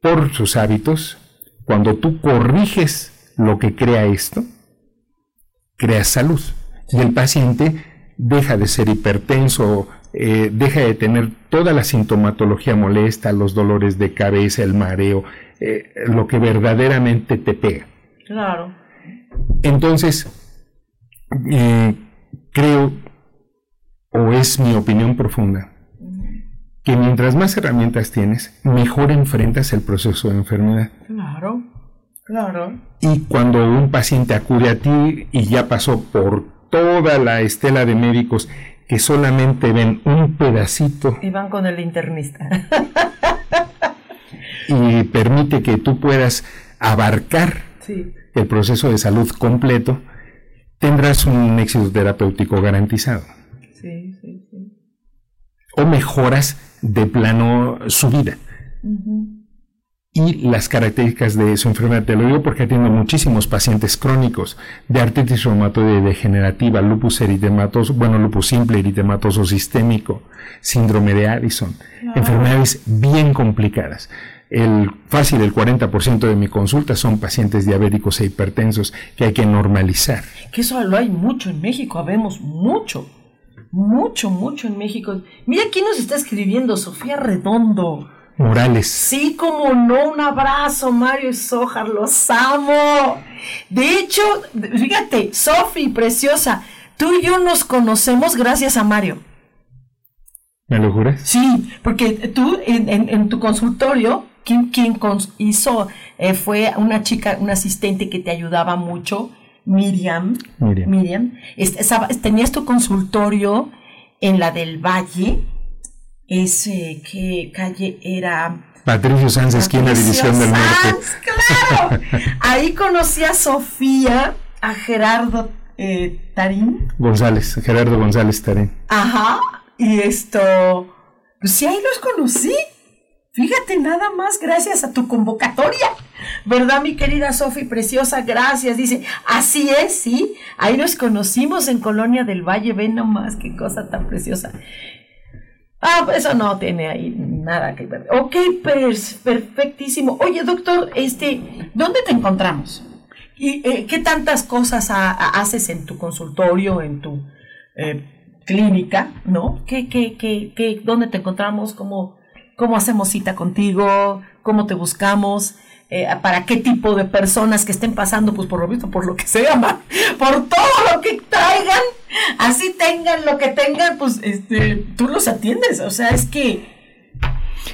B: por sus hábitos. Cuando tú corriges lo que crea esto, creas salud. Y el paciente deja de ser hipertenso eh, deja de tener toda la sintomatología molesta, los dolores de cabeza, el mareo, eh, lo que verdaderamente te pega.
A: Claro.
B: Entonces, eh, creo, o es mi opinión profunda, que mientras más herramientas tienes, mejor enfrentas el proceso de enfermedad.
A: Claro, claro.
B: Y cuando un paciente acude a ti y ya pasó por toda la estela de médicos que solamente ven un pedacito.
A: Y van con el internista.
B: y permite que tú puedas abarcar el proceso de salud completo, tendrás un éxito terapéutico garantizado.
A: Sí, sí, sí.
B: O mejoras de plano su vida y las características de su enfermedad. Te lo digo porque atiendo muchísimos pacientes crónicos de artritis reumatoide degenerativa, lupus eritematoso, bueno, lupus simple, eritematoso sistémico, síndrome de Addison, enfermedades bien complicadas. El fácil, el 40% de mi consulta son pacientes diabéticos e hipertensos que hay que normalizar.
A: Que eso lo hay mucho en México, habemos mucho, mucho, mucho en México. Mira quién nos está escribiendo, Sofía Redondo.
B: Morales.
A: Sí, como no, un abrazo, Mario y Sojar, los amo. De hecho, fíjate, Sofi, preciosa, tú y yo nos conocemos gracias a Mario.
B: ¿Me lo juras?
A: Sí, porque tú en, tu consultorio, quien, hizo eh, fue una chica, una asistente que te ayudaba mucho, Miriam.
B: Miriam.
A: Miriam. tenías tu consultorio en la del Valle ese, ¿qué calle era?
B: Patricio Sanz, esquina División del Norte.
A: claro. Ahí conocí a Sofía, a Gerardo eh, Tarín.
B: González, Gerardo González Tarín.
A: Ajá, y esto, pues sí, ahí los conocí. Fíjate, nada más gracias a tu convocatoria. ¿Verdad, mi querida Sofi, preciosa? Gracias. Dice, así es, sí. Ahí nos conocimos en Colonia del Valle. Ven nomás, qué cosa tan preciosa. Ah, pues eso no tiene ahí nada que ver. Ok, perfectísimo. Oye, doctor, este, ¿dónde te encontramos? ¿Y eh, qué tantas cosas haces en tu consultorio, en tu eh, clínica, no? ¿Qué, qué, qué, qué, ¿Dónde te encontramos? ¿Cómo, ¿Cómo hacemos cita contigo? ¿Cómo te buscamos? Eh, para qué tipo de personas que estén pasando, pues por lo visto, por lo que se llama, por todo lo que traigan, así tengan lo que tengan, pues este, tú los atiendes. O sea, es que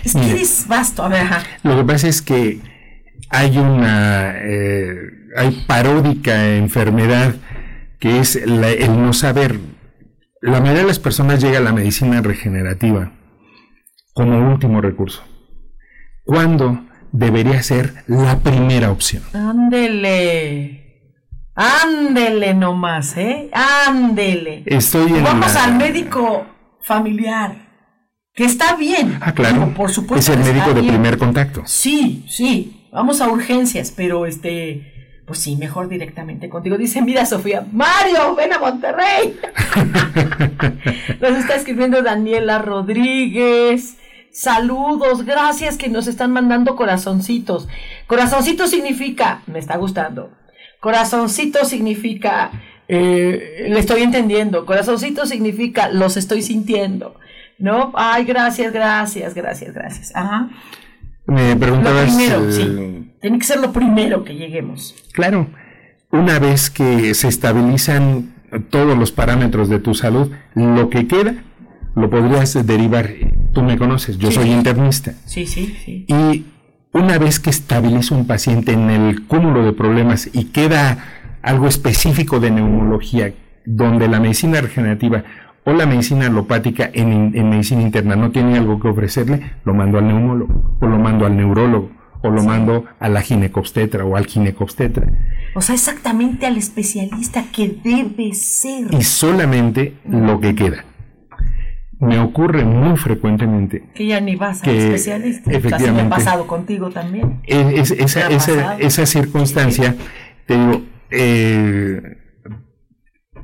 A: es que eres vasto. A ver,
B: Lo que pasa es que hay una eh, hay paródica enfermedad que es el no saber. La mayoría de las personas llega a la medicina regenerativa como último recurso. Cuando debería ser la primera opción.
A: Ándele. Ándele nomás, ¿eh? Ándele.
B: Estoy
A: Vamos al médico familiar. Que está bien.
B: Ah, claro.
A: por supuesto.
B: Es el médico de primer contacto.
A: Sí, sí. Vamos a urgencias, pero este. Pues sí, mejor directamente contigo. Dice, mira Sofía, Mario, ven a Monterrey. Nos está escribiendo Daniela Rodríguez. Saludos, gracias que nos están mandando corazoncitos. Corazoncito significa, me está gustando. Corazoncito significa, eh, le estoy entendiendo. Corazoncito significa, los estoy sintiendo. ¿No? Ay, gracias, gracias, gracias, gracias. Ajá.
B: Me preguntabas.
A: Lo primero, sí. Tiene que ser lo primero que lleguemos.
B: Claro. Una vez que se estabilizan todos los parámetros de tu salud, lo que queda lo podrías derivar tú me conoces, yo soy internista.
A: Sí, sí, sí.
B: Y una vez que estabilizo un paciente en el cúmulo de problemas y queda algo específico de neumología, donde la medicina regenerativa o la medicina alopática en, medicina interna no tiene algo que ofrecerle, lo mando al neumólogo, o lo mando al neurólogo, o lo mando a la ginecobstetra o al ginecobstetra.
A: O sea, exactamente al especialista que debe ser.
B: Y solamente lo que queda. Me ocurre muy frecuentemente.
A: Que ya ni vas al especialista.
B: Efectivamente.
A: me ha pasado contigo también.
B: esa, esa, esa, circunstancia, te digo, eh,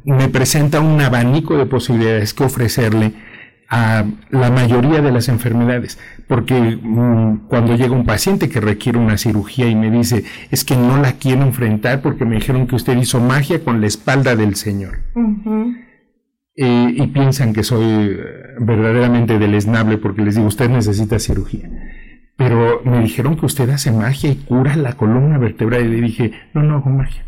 B: me presenta un abanico de posibilidades que ofrecerle a la mayoría de las enfermedades, porque mm, cuando llega un paciente que requiere una cirugía y me dice, es que no la quiero enfrentar porque me dijeron que usted hizo magia con la espalda del Señor. Eh, y piensan que soy eh, verdaderamente deleznable porque les digo, usted necesita cirugía. Pero me dijeron que usted hace magia y cura la columna vertebral y le dije, no, no hago magia.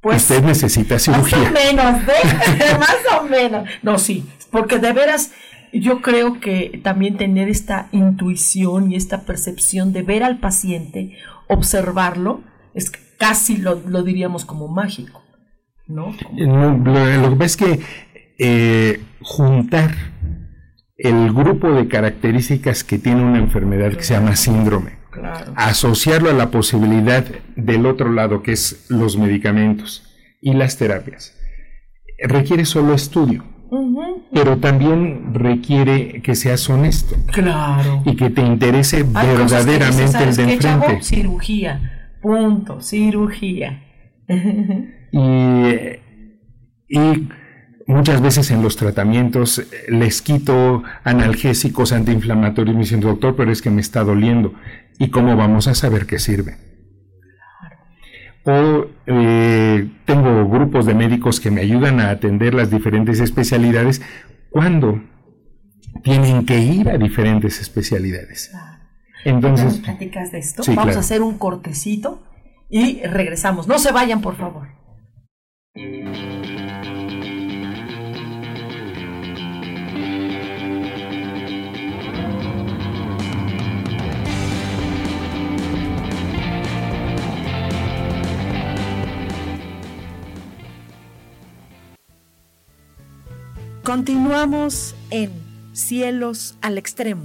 B: Pues, Usted necesita cirugía.
A: Más o menos, ¿eh? más o menos. No, sí, porque de veras yo creo que también tener esta intuición y esta percepción de ver al paciente, observarlo, es casi lo, diríamos como mágico, ¿no?
B: Eh, lo, que pasa es que eh, juntar el grupo de características que tiene una enfermedad que se llama síndrome, Asociarlo a la posibilidad del otro lado, que es los medicamentos y las terapias. Requiere solo estudio. Pero también requiere que seas honesto.
A: Claro.
B: Y que te interese verdaderamente el de enfrente.
A: Cirugía. Punto. Cirugía.
B: y, y muchas veces en los tratamientos eh, les quito analgésicos antiinflamatorios, me dicen, doctor, pero es que me está doliendo. ¿Y cómo vamos a saber qué sirve? O eh, tengo grupos de médicos que me ayudan a atender las diferentes especialidades cuando tienen que ir a diferentes especialidades.
A: Entonces, platicas de esto? Vamos a hacer un cortecito y regresamos. No se vayan, por favor. Continuamos en Cielos al Extremo.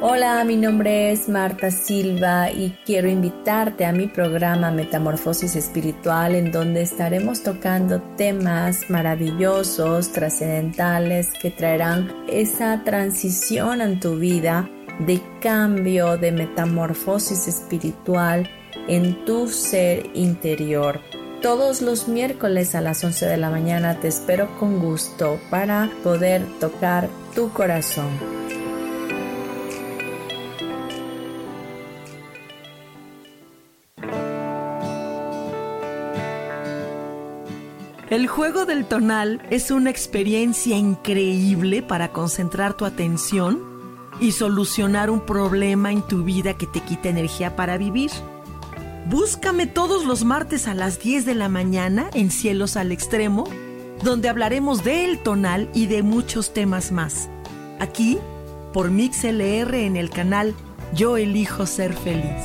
C: Hola, mi nombre es Marta Silva y quiero invitarte a mi programa Metamorfosis Espiritual en donde estaremos tocando temas maravillosos, trascendentales que traerán esa transición en tu vida de cambio, de metamorfosis espiritual en tu ser interior. Todos los miércoles a las 11 de la mañana te espero con gusto para poder tocar tu corazón.
A: El juego del tonal es una experiencia increíble para concentrar tu atención y solucionar un problema en tu vida que te quita energía para vivir. Búscame todos los martes a las 10 de la mañana en Cielos al Extremo, donde hablaremos del tonal y de muchos temas más. Aquí, por MixLR en el canal Yo elijo ser feliz.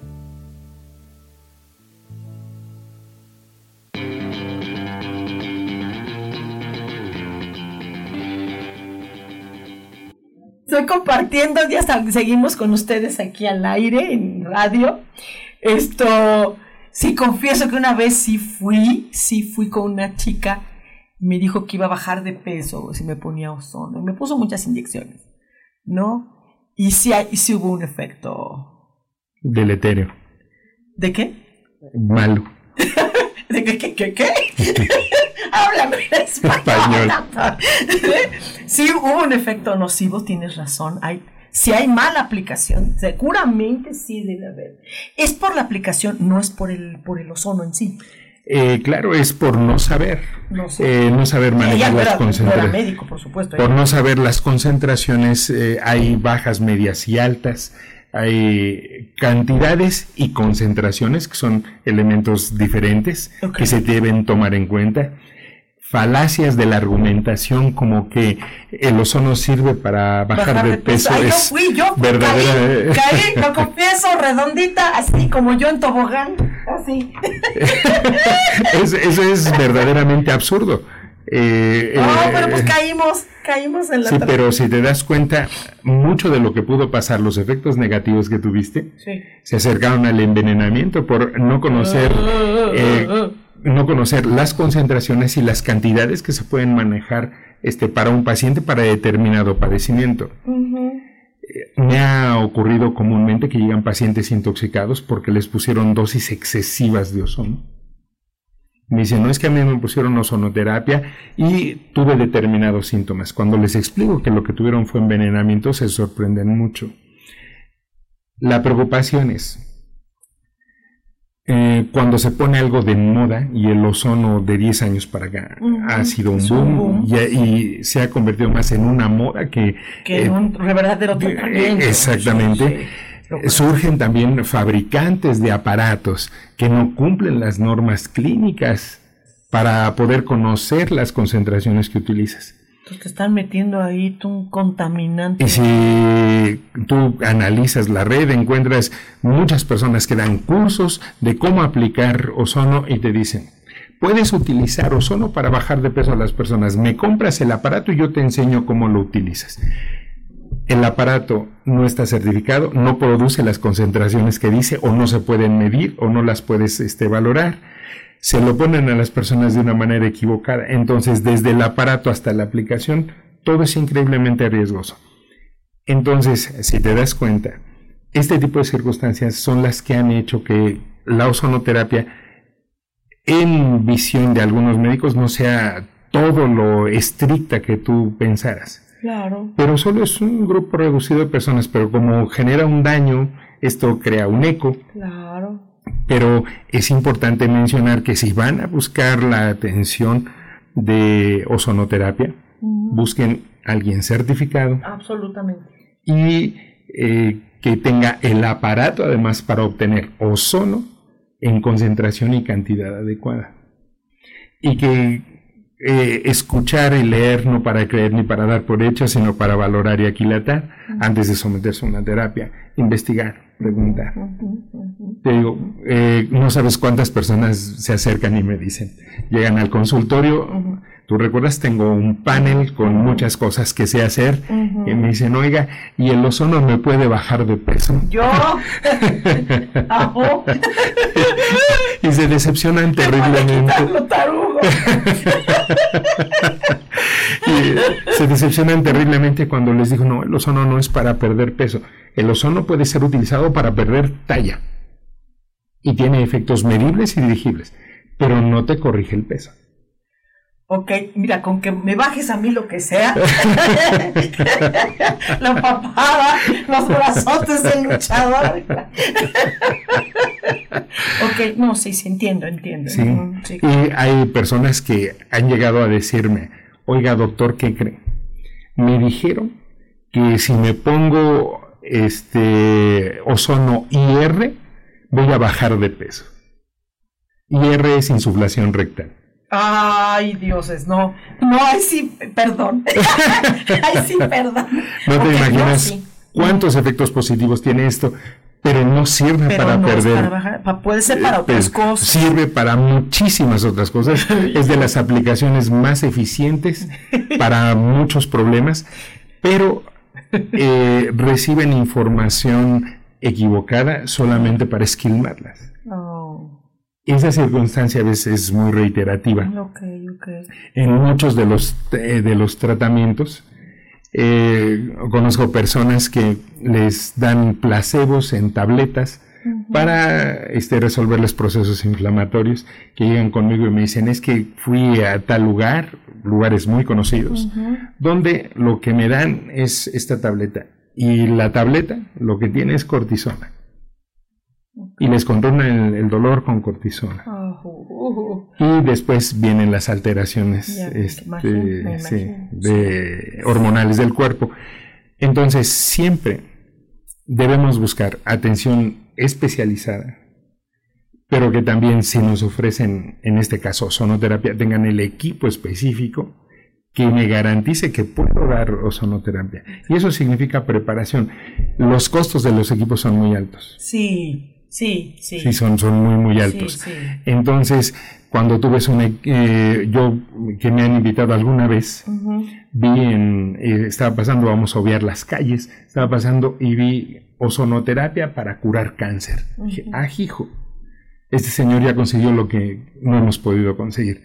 A: Estoy compartiendo, ya seguimos con ustedes aquí al aire, en radio. Esto, sí, confieso que una vez sí fui, sí fui con una chica, me dijo que iba a bajar de peso si me ponía ozono, y me puso muchas inyecciones, ¿no? Y sí, y sí hubo un efecto...
B: Deletéreo.
A: ¿De qué?
B: Malo.
A: ¿De qué, qué, qué, qué? Háblame en español. sí, hubo un efecto nocivo, tienes razón. Hay, si hay mala aplicación, seguramente sí debe haber. Es por la aplicación, no es por el, por el ozono en sí.
B: Eh, claro, es por no saber, no, eh, no saber manejar las concentraciones.
A: médico, por supuesto.
B: Por no saber las concentraciones, eh, hay bajas, medias y altas hay cantidades y concentraciones que son elementos diferentes que se deben tomar en cuenta falacias de la argumentación como que el ozono sirve para bajar, de peso,
A: yo fui, yo verdadera... caí, caí, lo confieso, redondita, así como yo en tobogán, así.
B: eso es verdaderamente absurdo.
A: Eh, no, eh, pero pues caímos, caímos en la...
B: Sí, pero si te das cuenta, mucho de lo que pudo pasar, los efectos negativos que tuviste, se acercaron al envenenamiento por no conocer... Eh, no conocer las concentraciones y las cantidades que se pueden manejar este, para un paciente para determinado padecimiento. Eh, me ha ocurrido comúnmente que llegan pacientes intoxicados porque les pusieron dosis excesivas de ozono. Me dicen, no es que a mí me pusieron ozonoterapia y tuve determinados síntomas. Cuando les explico que lo que tuvieron fue envenenamiento, se sorprenden mucho. La preocupación es, eh, cuando se pone algo de moda y el ozono de 10 años para acá ha sido un boom, Y, se ha convertido más en una moda que,
A: que en un verdadero
B: eh, Exactamente. Surgen también fabricantes de aparatos que no cumplen las normas clínicas para poder conocer las concentraciones que utilizas
A: te están metiendo ahí un contaminante.
B: Y si tú analizas la red, encuentras muchas personas que dan cursos de cómo aplicar ozono y te dicen, puedes utilizar ozono para bajar de peso a las personas. Me compras el aparato y yo te enseño cómo lo utilizas. El aparato no está certificado, no produce las concentraciones que dice o no se pueden medir o no las puedes este, valorar se lo ponen a las personas de una manera equivocada. Entonces, desde el aparato hasta la aplicación, todo es increíblemente riesgoso. Entonces, si te das cuenta, este tipo de circunstancias son las que han hecho que la ozonoterapia, en visión de algunos médicos, no sea todo lo estricta que tú pensaras.
A: Claro.
B: Pero solo es un grupo reducido de personas, pero como genera un daño, esto crea un eco.
A: Claro
B: pero es importante mencionar que si van a buscar la atención de ozonoterapia, busquen a alguien certificado.
A: Absolutamente.
B: Y eh, que tenga el aparato además para obtener ozono en concentración y cantidad adecuada. Y que eh, escuchar y leer no para creer ni para dar por hecho, sino para valorar y aquilatar antes de someterse a una terapia. Investigar, preguntar. Te digo, eh, no sabes cuántas personas se acercan y me dicen, llegan al consultorio, tú recuerdas, tengo un panel con muchas cosas que sé hacer, y me dicen, oiga, ¿y el ozono me puede bajar de peso?
A: Yo.
B: y se decepcionan terriblemente. Se decepcionan terriblemente cuando les digo, no, el ozono no es para perder peso. El ozono puede ser utilizado para perder talla. Y tiene efectos medibles y dirigibles, pero no te corrige el peso.
A: Ok, mira, con que me bajes a mí lo que sea. la papada, los brazotes del luchador. ok, no, sí, sí, entiendo, entiendo.
B: Sí. Y hay personas que han llegado a decirme, oiga, doctor, ¿qué cree? Me dijeron que si me pongo este ozono IR, voy a bajar de peso. IR es insuflación rectal.
A: Ay, dioses, no. No, ay sí, perdón. ay sí, perdón.
B: No te imaginas cuántos efectos positivos tiene esto, pero no sirve
A: Pero
B: para
A: no
B: perder.
A: para bajar, puede ser para
B: Eh,
A: otras cosas.
B: Sirve para muchísimas otras cosas. es de las aplicaciones más eficientes para muchos problemas, pero eh, reciben información equivocada solamente para esquilmarlas. Esa circunstancia a veces es muy reiterativa.
A: ok, ok.
B: En muchos de los, eh, de los tratamientos, eh, conozco personas que les dan placebos en tabletas para este, resolverles procesos inflamatorios, que llegan conmigo y me dicen, es que fui a tal lugar, lugares muy conocidos, donde lo que me dan es esta tableta. Y la tableta lo que tiene es cortisona. Y les controla el, el dolor con cortisona.
A: Oh, uh, uh.
B: Y después vienen las alteraciones
A: Ya,
B: este,
A: imagino,
B: sí, hormonales del cuerpo. Entonces, siempre debemos buscar atención especializada, pero que también si nos ofrecen, en este caso, sonoterapia, tengan el equipo específico que me garantice que puedo dar ozonoterapia. Y eso significa preparación. Los costos de los equipos son muy altos.
A: Sí, sí, sí.
B: Sí, son, son muy, muy altos.
A: sí.
B: Entonces, cuando tú ves una, eh, yo que me han invitado alguna vez,
A: Ujú.
B: vi en, eh, estaba pasando, vamos a obviar las calles, estaba pasando y vi ozonoterapia para curar cáncer. Dije, ah, hijo, este señor ya consiguió lo que no hemos podido conseguir.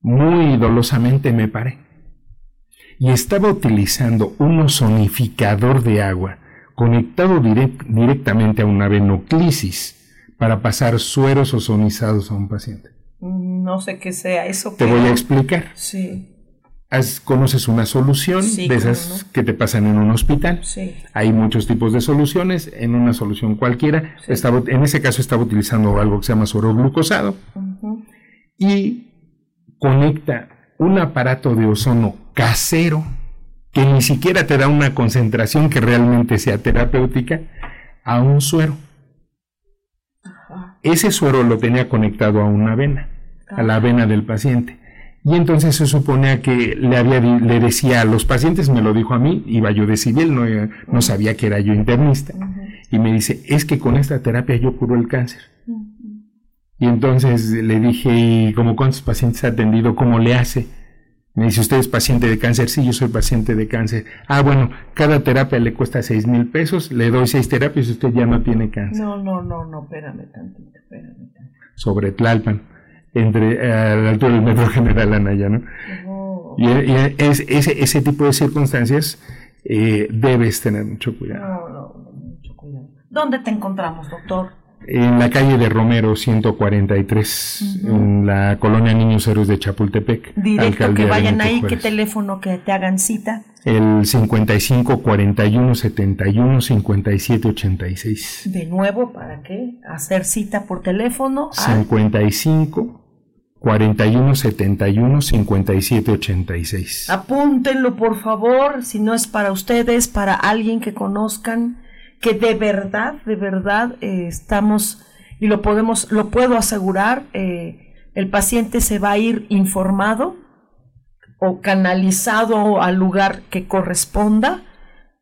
B: Muy dolosamente me paré. Y estaba utilizando un ozonificador de agua conectado direct- directamente a una venoclisis para pasar sueros ozonizados a un paciente.
A: No sé qué sea eso.
B: Te
A: pero-
B: voy a explicar.
A: Sí,
B: Haz- conoces una solución
A: Sí,
B: de esas
A: no.
B: que te pasan en un hospital.
A: sí.
B: Hay muchos tipos de soluciones. En una solución cualquiera, estaba, en ese caso estaba utilizando algo que se llama suero glucosado y conecta un aparato de ozono casero que ni siquiera te da una concentración que realmente sea terapéutica a un suero.
A: Ajá.
B: Ese suero lo tenía conectado a una vena, a la vena del paciente. Y entonces se suponía que le, había, di- le decía a los pacientes, me lo dijo a mí, iba yo de civil, no, eh, no sabía que era yo internista, y me dice, es que con esta terapia yo curo el cáncer. Y entonces le dije, ¿y como cuántos pacientes ha atendido? ¿Cómo le hace? Me dice, ¿usted es paciente de cáncer? Sí, yo soy paciente de cáncer. Ah, bueno, cada terapia le cuesta seis mil pesos, le doy seis terapias y usted ya no tiene cáncer
A: No, no, no, no, espérame tantito, espérame tantito.
B: sobre Tlalpan, entre, eh, a la altura del Metro General Anaya, ¿no?
A: Oh,
B: Y, y es- ese, ese tipo de circunstancias eh, debes tener mucho cuidado.
A: no, no, no, mucho cuidado. ¿Dónde te encontramos, doctor?
B: En la calle de Romero 143, en la colonia Niños Héroes de Chapultepec.
A: Directo, que vayan ahí, ¿qué
B: Juárez.
A: teléfono que te hagan cita?
B: El 55 41 71 57 86.
A: De nuevo, ¿para qué? Hacer cita por teléfono a
B: 55 41 71 57 86.
A: Apúntenlo, por favor, si no es para ustedes, para alguien que conozcan, que de verdad, de verdad eh, estamos, y lo podemos, lo puedo asegurar, eh, el paciente se va a ir informado o canalizado al lugar que corresponda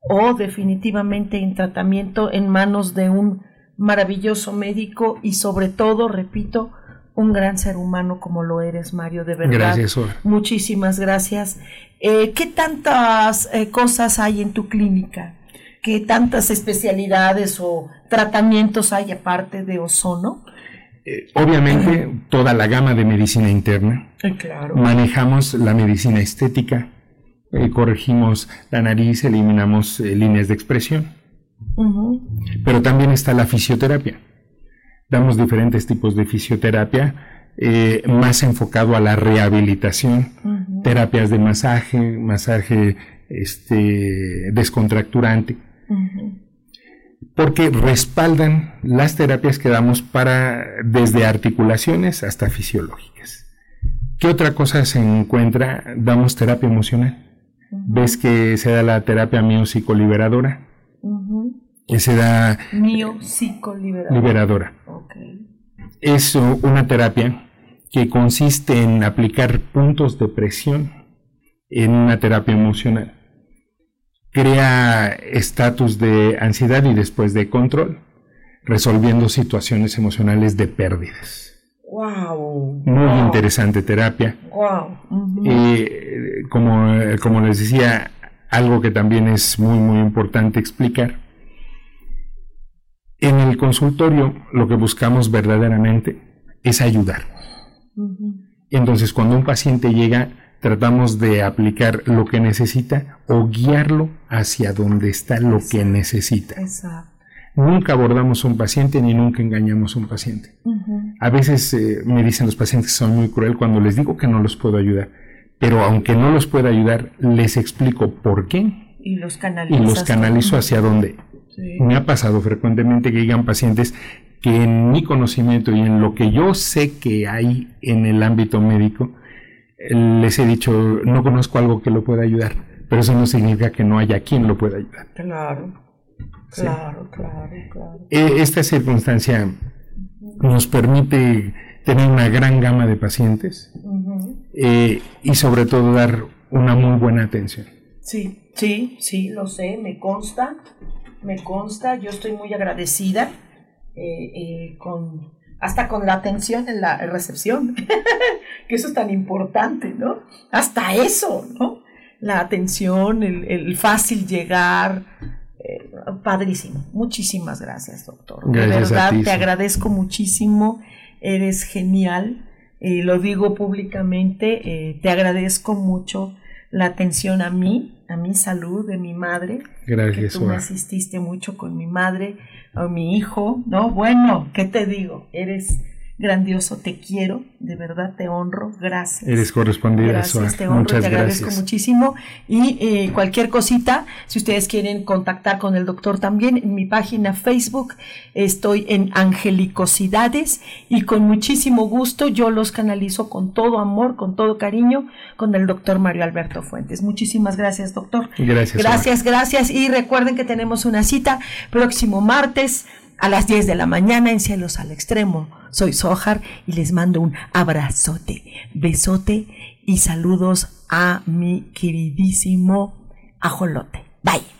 A: o definitivamente en tratamiento en manos de un maravilloso médico y sobre todo, repito, un gran ser humano como lo eres, Mario, de verdad.
B: Gracias.
A: Muchísimas gracias. Eh, ¿Qué tantas eh, cosas hay en tu clínica? ¿Qué tantas especialidades o tratamientos hay aparte de ozono?
B: Eh, obviamente, toda la gama de medicina interna.
A: claro.
B: Manejamos la medicina estética, eh, corregimos la nariz, eliminamos eh, líneas de expresión, pero también está la fisioterapia. Damos diferentes tipos de fisioterapia, eh, más enfocado a la rehabilitación, terapias de masaje, masaje este, descontracturante, porque respaldan las terapias que damos para desde articulaciones hasta fisiológicas. ¿Qué otra cosa se encuentra? Damos terapia emocional. ¿Ves que se da la terapia miopsicoliberadora? Que se da
A: Mío psicoliberador.
B: liberadora. Es uh, una terapia que consiste en aplicar puntos de presión en una terapia emocional. Crea estatus de ansiedad y después de control, resolviendo situaciones emocionales de pérdidas.
A: Wow.
B: Muy interesante terapia.
A: Wow.
B: Y como, como les decía, algo que también es muy, muy importante explicar. En el consultorio lo que buscamos verdaderamente es ayudar. Entonces, cuando un paciente llega, tratamos de aplicar lo que necesita o guiarlo hacia donde está lo que necesita.
A: Exacto.
B: Nunca abordamos a un paciente ni nunca engañamos a un paciente. A veces eh, me dicen los pacientes que son muy cruel cuando les digo que no los puedo ayudar, pero aunque no los pueda ayudar, les explico por qué
A: Y los
B: y
A: canalizas.
B: los canalizo hacia dónde.
A: Sí.
B: Me ha pasado frecuentemente que llegan pacientes que en mi conocimiento y en lo que yo sé que hay en el ámbito médico, les he dicho, no conozco algo que lo pueda ayudar, pero eso no significa que no haya quien lo pueda ayudar.
A: Claro.
B: Sí.
A: Claro, claro, claro.
B: Eh, Esta circunstancia nos permite tener una gran gama de pacientes eh, y sobre todo dar una muy buena atención.
A: Sí, sí, sí, lo sé, me consta, me consta, yo estoy muy agradecida eh, eh, con hasta con la atención en la recepción, que eso es tan importante, ¿no? Hasta eso, ¿no? La atención, el, el fácil llegar, eh, padrísimo. Muchísimas gracias, doctor.
B: Gracias
A: De verdad,
B: ti,
A: te
B: sí.
A: agradezco muchísimo, eres genial, y lo digo públicamente, eh, te agradezco mucho la atención a mí, a mi salud, de mi madre, que
B: Gracias,
A: tú me asististe mucho con mi madre, a mi hijo, ¿no? Bueno, ¿qué te digo? Eres grandioso, te quiero, de verdad te honro, gracias.
B: Eres correspondida,
A: Gracias, te honro,
B: Muchas
A: te agradezco
B: gracias.
A: muchísimo. Y eh, cualquier cosita, si ustedes quieren contactar con el doctor también, en mi página Facebook estoy en Angelicosidades y con muchísimo gusto yo los canalizo con todo amor, con todo cariño, con el doctor Mario Alberto Fuentes. Muchísimas gracias, doctor.
B: Gracias.
A: Gracias, gracias. Y recuerden que tenemos una cita próximo martes a las 10 de la mañana en Cielos al Extremo. Soy Sojar y les mando un abrazote, besote y saludos a mi queridísimo ajolote. Bye.